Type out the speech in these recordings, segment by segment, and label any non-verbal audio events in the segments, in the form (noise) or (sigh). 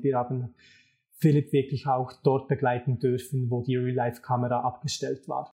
und wir haben Philipp wirklich auch dort begleiten dürfen, wo die Real-Life-Kamera abgestellt war.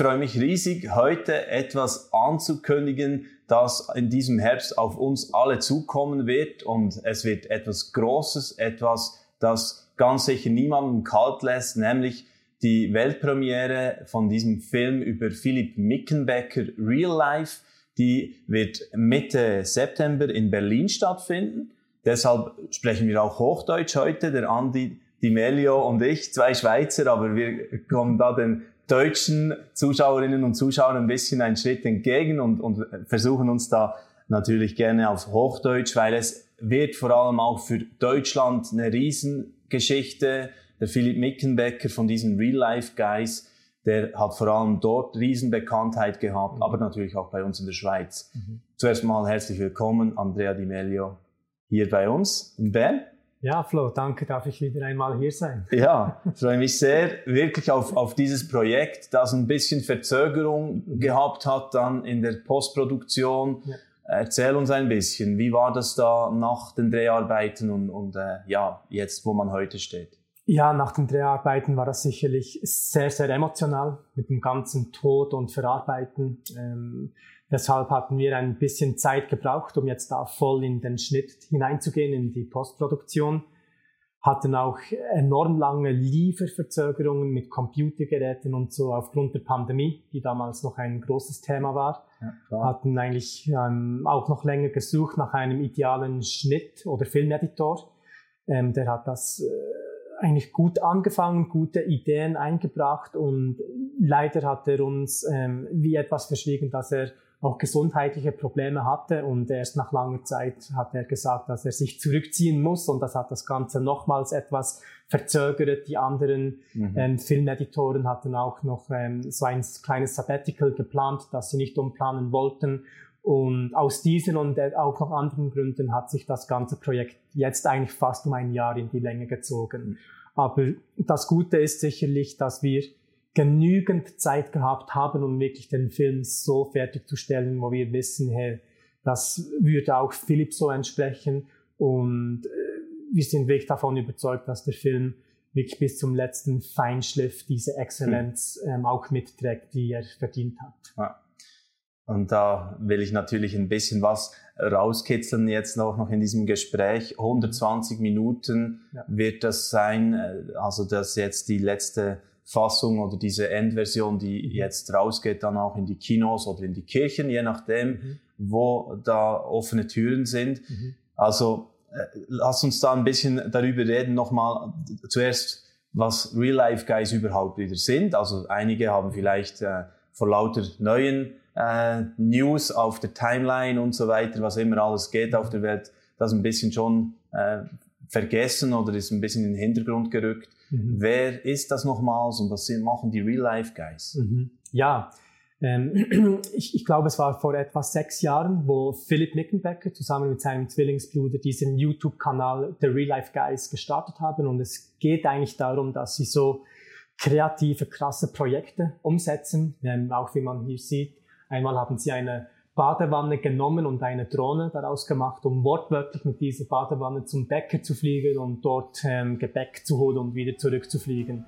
Freue mich riesig, heute etwas anzukündigen, das in diesem Herbst auf uns alle zukommen wird. Und es wird etwas Großes, etwas, das ganz sicher niemanden kalt lässt, nämlich die Weltpremiere von diesem Film über Philipp Mickenbecker Real Life. Die wird Mitte September in Berlin stattfinden. Deshalb sprechen wir auch Hochdeutsch heute. Der Andi Di Melio und ich, zwei Schweizer, aber wir kommen da den deutschen Zuschauerinnen und Zuschauern ein bisschen einen Schritt entgegen und, und versuchen uns da natürlich gerne auf Hochdeutsch, weil es wird vor allem auch für Deutschland eine Riesengeschichte. Der Philipp Mickenbecker von diesen Real Life Guys, der hat vor allem dort Riesenbekanntheit gehabt, mhm. aber natürlich auch bei uns in der Schweiz. Mhm. Zuerst mal herzlich willkommen, Andrea Di Melio, hier bei uns in Bern. Ja, Flo, danke, darf ich wieder einmal hier sein. Ja, freue mich sehr wirklich auf, auf dieses Projekt, das ein bisschen Verzögerung gehabt hat dann in der Postproduktion. Ja. Erzähl uns ein bisschen, wie war das da nach den Dreharbeiten und, und äh, ja, jetzt, wo man heute steht? Ja, nach den Dreharbeiten war das sicherlich sehr, sehr emotional mit dem ganzen Tod und Verarbeiten. Ähm, Deshalb hatten wir ein bisschen Zeit gebraucht, um jetzt da voll in den Schnitt hineinzugehen, in die Postproduktion. Hatten auch enorm lange Lieferverzögerungen mit Computergeräten und so aufgrund der Pandemie, die damals noch ein großes Thema war. Ja, Hatten eigentlich ähm, auch noch länger gesucht nach einem idealen Schnitt oder Filmeditor. Ähm, der hat das äh, eigentlich gut angefangen, gute Ideen eingebracht und leider hat er uns ähm, wie etwas verschwiegen, dass er auch gesundheitliche Probleme hatte und erst nach langer Zeit hat er gesagt, dass er sich zurückziehen muss und das hat das Ganze nochmals etwas verzögert. Die anderen mhm. ähm, Filmeditoren hatten auch noch ähm, so ein kleines Sabbatical geplant, das sie nicht umplanen wollten. Und aus diesen und auch noch anderen Gründen hat sich das ganze Projekt jetzt eigentlich fast um ein Jahr in die Länge gezogen. Mhm. Aber das Gute ist sicherlich, dass wir genügend Zeit gehabt haben, um wirklich den Film so fertigzustellen, wo wir wissen, hey, das würde auch Philipp so entsprechen. Und äh, wir sind wirklich davon überzeugt, dass der Film wirklich bis zum letzten Feinschliff diese Exzellenz hm. ähm, auch mitträgt, die er verdient hat. Ja. Und da will ich natürlich ein bisschen was rauskitzeln jetzt noch, noch in diesem Gespräch. 120 Minuten ja. wird das sein, äh, also das jetzt die letzte Fassung oder diese Endversion, die mhm. jetzt rausgeht, dann auch in die Kinos oder in die Kirchen, je nachdem, mhm. wo da offene Türen sind. Mhm. Also äh, lass uns da ein bisschen darüber reden, nochmal zuerst, was Real-Life-Guys überhaupt wieder sind. Also einige haben vielleicht äh, vor lauter neuen äh, News auf der Timeline und so weiter, was immer alles geht auf der Welt, das ein bisschen schon äh, vergessen oder ist ein bisschen in den Hintergrund gerückt. Mhm. Wer ist das nochmals und was machen die Real-Life-Guys? Mhm. Ja, ähm, (clears throat) ich, ich glaube, es war vor etwa sechs Jahren, wo Philipp Mickenbecker zusammen mit seinem Zwillingsbruder diesen YouTube-Kanal The Real Life Guys gestartet haben. Und es geht eigentlich darum, dass sie so kreative, krasse Projekte umsetzen. Ähm, auch wie man hier sieht, einmal haben sie eine Badewanne genommen und eine Drohne daraus gemacht, um wortwörtlich mit dieser Badewanne zum Bäcker zu fliegen und dort ähm, Gebäck zu holen und wieder zurückzufliegen.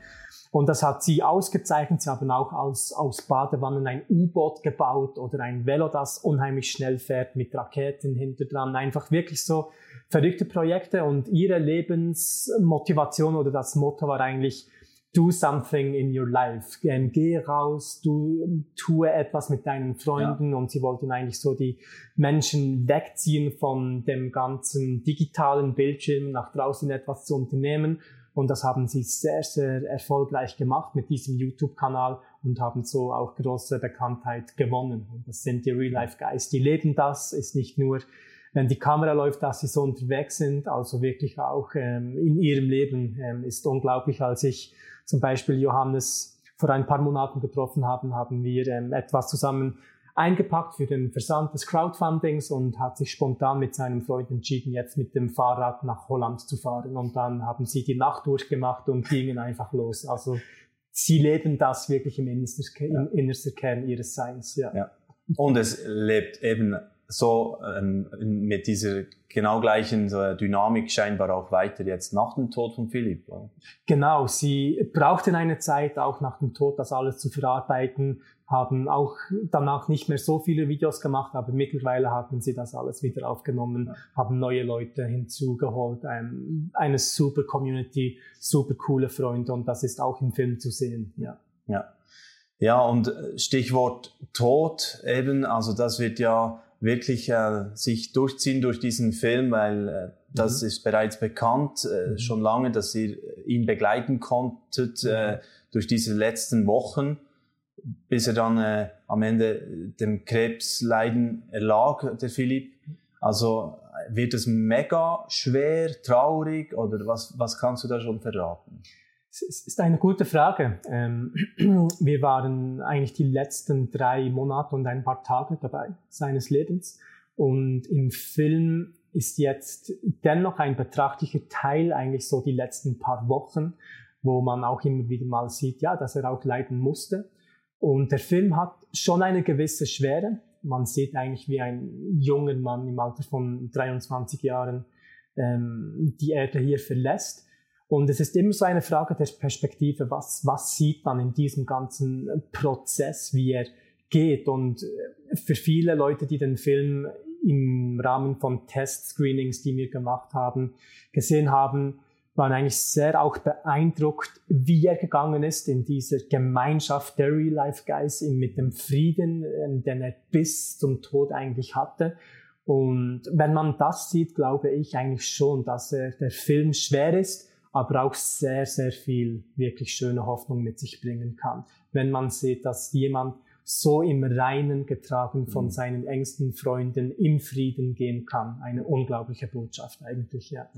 Und das hat sie ausgezeichnet. Sie haben auch aus, aus Badewannen ein U-Boot gebaut oder ein Velo, das unheimlich schnell fährt mit Raketen hinter dran. Einfach wirklich so verrückte Projekte und ihre Lebensmotivation oder das Motto war eigentlich, do something in your life. Ähm, geh raus, du tue etwas mit deinen Freunden ja. und sie wollten eigentlich so die Menschen wegziehen von dem ganzen digitalen Bildschirm nach draußen etwas zu unternehmen. Und das haben sie sehr, sehr erfolgreich gemacht mit diesem YouTube-Kanal und haben so auch große Bekanntheit gewonnen. Und das sind die Real-Life-Guys. Die leben das, ist nicht nur wenn die Kamera läuft, dass sie so unterwegs sind, also wirklich auch ähm, in ihrem Leben ähm, ist unglaublich, als ich zum Beispiel Johannes vor ein paar Monaten getroffen haben, haben wir ähm, etwas zusammen eingepackt für den Versand des Crowdfundings und hat sich spontan mit seinem Freund entschieden, jetzt mit dem Fahrrad nach Holland zu fahren. Und dann haben sie die Nacht durchgemacht und gingen einfach los. Also sie leben das wirklich im innersten, innersten Kern ihres Seins. Ja. ja. Und es lebt eben so ähm, mit dieser genau gleichen Dynamik scheinbar auch weiter jetzt nach dem Tod von Philipp. Oder? Genau, sie brauchten eine Zeit auch nach dem Tod, das alles zu verarbeiten, haben auch danach nicht mehr so viele Videos gemacht, aber mittlerweile haben sie das alles wieder aufgenommen, ja. haben neue Leute hinzugeholt, ein, eine super Community, super coole Freunde und das ist auch im Film zu sehen. Ja. Ja. Ja, und Stichwort Tod eben, also das wird ja wirklich äh, sich durchziehen durch diesen Film, weil äh, das mhm. ist bereits bekannt, äh, mhm. schon lange, dass ihr ihn begleiten konntet äh, durch diese letzten Wochen bis er dann äh, am Ende dem Krebsleiden erlag, der Philipp. Also wird es mega schwer, traurig oder was, was kannst du da schon verraten? Es ist eine gute Frage. Ähm, (clears throat) wir waren eigentlich die letzten drei Monate und ein paar Tage dabei seines Lebens. Und im Film ist jetzt dennoch ein betrachtlicher Teil eigentlich so die letzten paar Wochen, wo man auch immer wieder mal sieht, ja, dass er auch leiden musste. Und der Film hat schon eine gewisse Schwere. Man sieht eigentlich wie ein junger Mann im Alter von 23 Jahren ähm, die Erde hier verlässt. Und es ist immer so eine Frage der Perspektive, was, was sieht man in diesem ganzen Prozess, wie er geht. Und äh, für viele Leute, die den Film im Rahmen von Test-Screenings, die wir gemacht haben, gesehen haben, waren eigentlich sehr auch beeindruckt, wie er gegangen ist in dieser Gemeinschaft der Real Life Guys, mit dem Frieden, ähm, den er bis zum Tod eigentlich hatte. Und wenn man das sieht, glaube ich eigentlich schon, dass er, der Film schwer ist, aber auch sehr, sehr viel wirklich schöne Hoffnung mit sich bringen kann. Wenn man sieht, dass jemand so im Reinen getragen von mhm. seinen engsten Freunden im Frieden gehen kann. Eine unglaubliche Botschaft eigentlich, ja.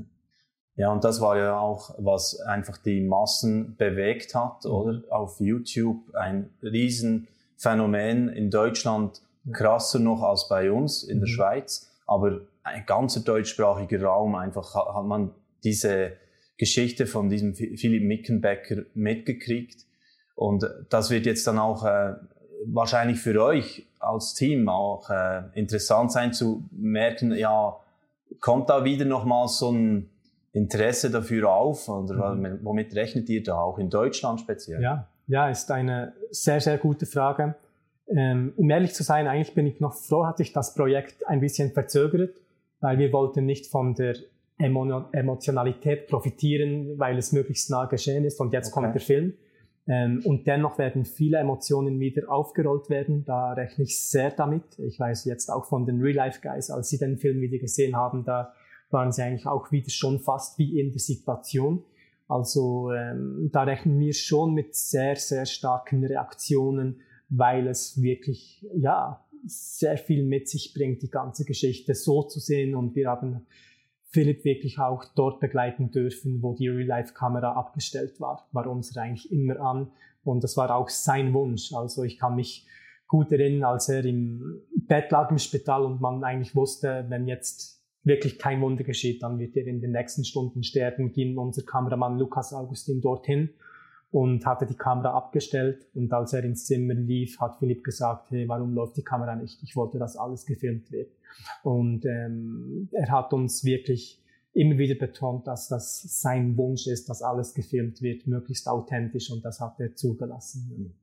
Ja, und das war ja auch, was einfach die Massen bewegt hat, mhm. oder? Auf YouTube ein Riesenphänomen in Deutschland, krasser noch als bei uns in der mhm. Schweiz, aber ein ganzer deutschsprachiger Raum einfach hat man diese Geschichte von diesem Philipp Mickenbecker mitgekriegt. Und das wird jetzt dann auch äh, wahrscheinlich für euch als Team auch äh, interessant sein zu merken, ja, kommt da wieder nochmal so ein Interesse dafür auf? Oder mhm. womit rechnet ihr da auch in Deutschland speziell? Ja, ja, ist eine sehr, sehr gute Frage. Ähm, um ehrlich zu sein, eigentlich bin ich noch froh, hat sich das Projekt ein bisschen verzögert, weil wir wollten nicht von der Emotionalität profitieren, weil es möglichst nah geschehen ist und jetzt okay. kommt der Film. Ähm, und dennoch werden viele Emotionen wieder aufgerollt werden. Da rechne ich sehr damit. Ich weiß jetzt auch von den Real Life Guys, als sie den Film wieder gesehen haben, da waren sie eigentlich auch wieder schon fast wie in der Situation. Also ähm, da rechnen wir schon mit sehr, sehr starken Reaktionen, weil es wirklich, ja, sehr viel mit sich bringt, die ganze Geschichte so zu sehen. Und wir haben Philipp wirklich auch dort begleiten dürfen, wo die Real-Life-Kamera abgestellt war, war uns eigentlich immer an. Und das war auch sein Wunsch. Also ich kann mich gut erinnern, als er im Bett lag im Spital und man eigentlich wusste, wenn jetzt wirklich kein Wunder geschieht, dann wird er in den nächsten Stunden sterben, ging unser Kameramann Lukas Augustin dorthin und hatte die Kamera abgestellt. Und als er ins Zimmer lief, hat Philipp gesagt, hey, warum läuft die Kamera nicht? Ich wollte, dass alles gefilmt wird. Und ähm, er hat uns wirklich immer wieder betont, dass das sein Wunsch ist, dass alles gefilmt wird, möglichst authentisch und das hat er zugelassen.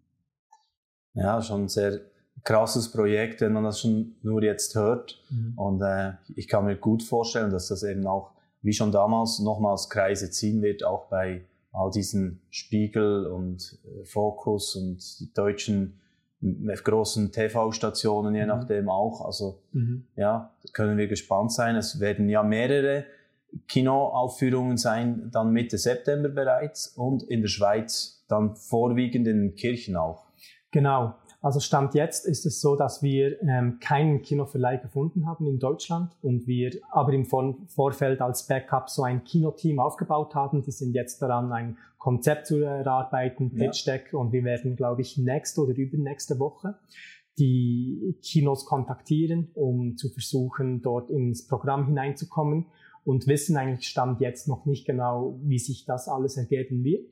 Ja, schon sehr krasses Projekt, wenn man das schon nur jetzt hört. Mhm. Und äh, ich kann mir gut vorstellen, dass das eben auch, wie schon damals, nochmals Kreise ziehen wird, auch bei all diesen Spiegel und äh, Fokus und die deutschen großen TV-Stationen, je mhm. nachdem auch. Also mhm. ja, können wir gespannt sein. Es werden ja mehrere Kinoaufführungen sein, dann Mitte September bereits und in der Schweiz dann vorwiegend in Kirchen auch. Genau. Also Stand jetzt ist es so, dass wir ähm, keinen Kinoverleih gefunden haben in Deutschland und wir aber im Vor Vorfeld als Backup so ein Kinoteam aufgebaut haben. Die sind jetzt daran, ein Konzept zu erarbeiten, Pitch Deck ja. und wir werden, glaube ich, nächste oder übernächste Woche die Kinos kontaktieren, um zu versuchen, dort ins Programm hineinzukommen und wissen eigentlich Stand jetzt noch nicht genau, wie sich das alles ergeben wird.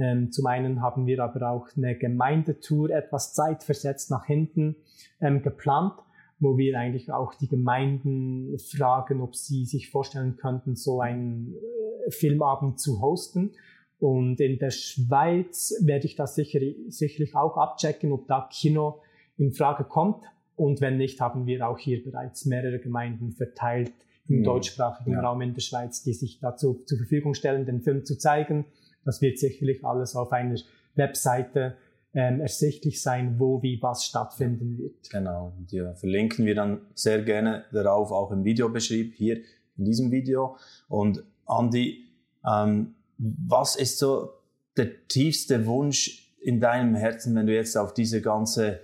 Ähm, zum einen haben wir aber auch eine Gemeindetour etwas zeitversetzt nach hinten ähm, geplant, wo wir eigentlich auch die Gemeinden fragen, ob sie sich vorstellen könnten, so einen äh, Filmabend zu hosten. Und in der Schweiz werde ich das sicher, sicherlich auch abchecken, ob da Kino in Frage kommt. Und wenn nicht, haben wir auch hier bereits mehrere Gemeinden verteilt im mhm. deutschsprachigen ja. Raum in der Schweiz, die sich dazu zur Verfügung stellen, den Film zu zeigen. Das wird sicherlich alles auf einer Webseite ähm, ersichtlich sein, wo wie was stattfinden wird. Genau, und ja, verlinken wir dann sehr gerne darauf, auch im Videobeschrieb hier in diesem Video. Und Andi, ähm, was ist so der tiefste Wunsch in deinem Herzen, wenn du jetzt auf diese ganze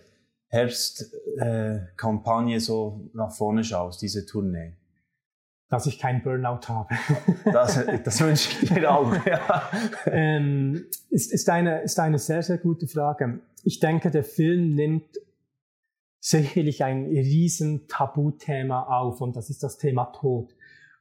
Herbstkampagne äh, so nach vorne schaust, diese Tournee? Dass ich keinen Burnout habe. (laughs) das, das wünsche ich dir auch. Ja. Ähm, ist, ist, eine, ist eine sehr, sehr gute Frage. Ich denke, der Film nimmt sicherlich ein riesen Tabuthema auf und das ist das Thema Tod.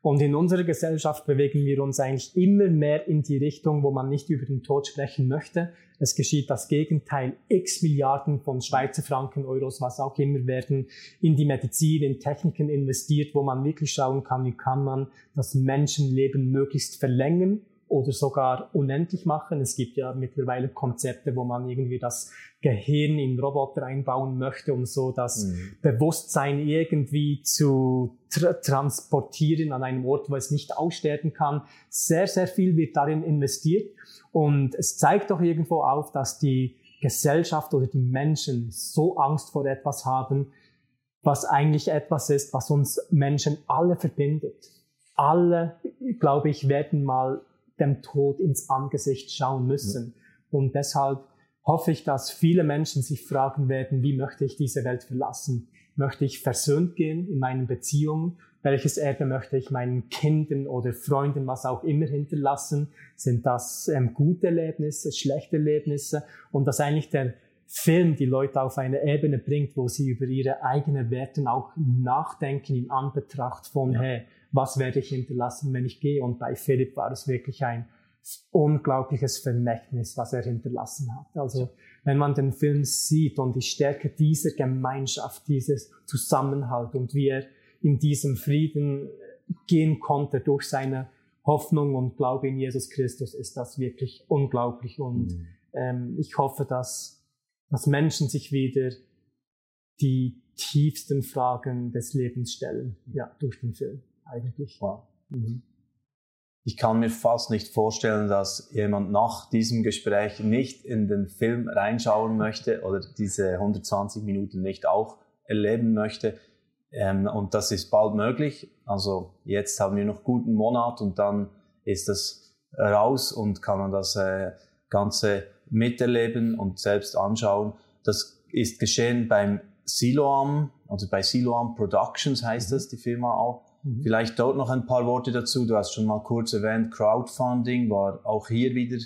Und in unserer Gesellschaft bewegen wir uns eigentlich immer mehr in die Richtung, wo man nicht über den Tod sprechen möchte. Es geschieht das Gegenteil. X Milliarden von Schweizer Franken, Euros, was auch immer werden in die Medizin, in Techniken investiert, wo man wirklich schauen kann, wie kann man das Menschenleben möglichst verlängern oder sogar unendlich machen. Es gibt ja mittlerweile Konzepte, wo man irgendwie das Gehirn in Roboter einbauen möchte, um so das mhm. Bewusstsein irgendwie zu tra transportieren an einem Ort, wo es nicht aussterben kann. Sehr, sehr viel wird darin investiert und es zeigt doch irgendwo auf, dass die Gesellschaft oder die Menschen so Angst vor etwas haben, was eigentlich etwas ist, was uns Menschen alle verbindet. Alle, glaube ich, werden mal dem Tod ins Angesicht schauen müssen. Ja. Und deshalb hoffe ich, dass viele Menschen sich fragen werden, wie möchte ich diese Welt verlassen? Möchte ich versöhnt gehen in meinen Beziehungen? Welches Erbe möchte ich meinen Kindern oder Freunden, was auch immer hinterlassen? Sind das ähm, gute Erlebnisse, schlechte Erlebnisse? Und dass eigentlich der Film die Leute auf eine Ebene bringt, wo sie über ihre eigenen Werten auch nachdenken in Anbetracht von, ja. hey, was werde ich hinterlassen, wenn ich gehe? Und bei Philipp war es wirklich ein unglaubliches Vermächtnis, was er hinterlassen hat. Also wenn man den Film sieht und die Stärke dieser Gemeinschaft, dieses Zusammenhalt und wie er in diesem Frieden gehen konnte durch seine Hoffnung und Glaube in Jesus Christus, ist das wirklich unglaublich. Und mhm. ähm, ich hoffe, dass, dass Menschen sich wieder die tiefsten Fragen des Lebens stellen, ja, durch den Film eigentlich. Wow. Mhm. Ich kann mir fast nicht vorstellen, dass jemand nach diesem Gespräch nicht in den Film reinschauen möchte oder diese 120 Minuten nicht auch erleben möchte. Ähm, und das ist bald möglich. Also jetzt haben wir noch guten Monat und dann ist das raus und kann man das äh, Ganze miterleben und selbst anschauen. Das ist geschehen beim Siloam, also bei Siloam Productions heißt mhm. das, die Firma auch. Mhm. Vielleicht dort noch ein paar Worte dazu. Du hast schon mal kurz erwähnt, Crowdfunding war auch hier wieder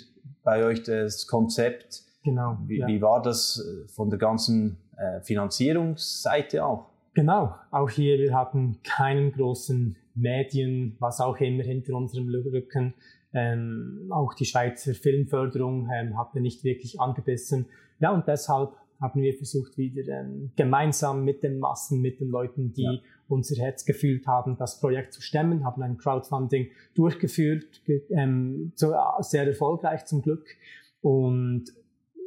bei euch das Konzept. Genau. Wie, ja. wie war das äh, von der ganzen äh, Finanzierungsseite auch? Genau, auch hier, wir hatten keinen großen Medien, was auch immer hinter unserem Rücken. Ähm, auch die Schweizer Filmförderung ähm, hatte nicht wirklich angebissen. Ja, und deshalb haben wir versucht, wieder ähm, gemeinsam mit den Massen, mit den Leuten, die ja. Unser Herz gefühlt haben, das Projekt zu stemmen, haben ein Crowdfunding durchgeführt, ähm, äh, sehr erfolgreich zum Glück. Und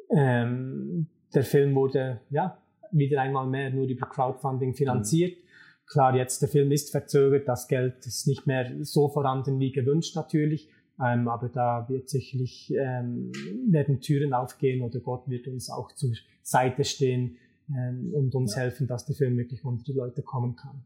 ähm, der Film wurde ja wieder einmal mehr nur über Crowdfunding finanziert. Mhm. Klar, jetzt der Film ist verzögert, das Geld ist nicht mehr so vorhanden wie gewünscht natürlich, ähm, aber da wird sicherlich ähm, werden Türen aufgehen oder Gott wird uns auch zur Seite stehen ähm, und uns ja. helfen, dass der Film wirklich unter die Leute kommen kann.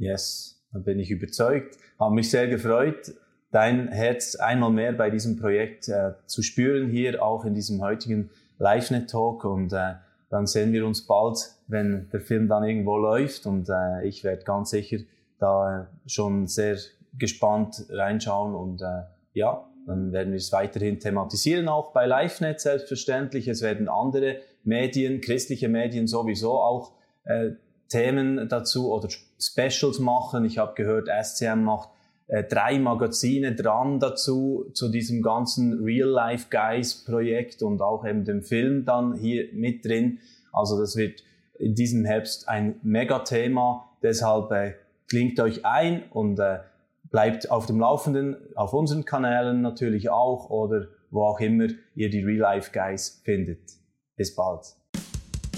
Yes, da bin ich überzeugt. Habe mich sehr gefreut, dein Herz einmal mehr bei diesem Projekt äh, zu spüren hier, auch in diesem heutigen LiveNet Talk und äh, dann sehen wir uns bald, wenn der Film dann irgendwo läuft und äh, ich werde ganz sicher da schon sehr gespannt reinschauen und äh, ja, dann werden wir es weiterhin thematisieren, auch bei LiveNet selbstverständlich. Es werden andere Medien, christliche Medien sowieso auch äh, Themen dazu oder Specials machen. Ich habe gehört, SCM macht äh, drei Magazine dran dazu, zu diesem ganzen Real Life Guys Projekt und auch eben dem Film dann hier mit drin. Also das wird in diesem Herbst ein Megathema. Deshalb äh, klingt euch ein und äh, bleibt auf dem Laufenden, auf unseren Kanälen natürlich auch oder wo auch immer ihr die Real Life Guys findet. Bis bald.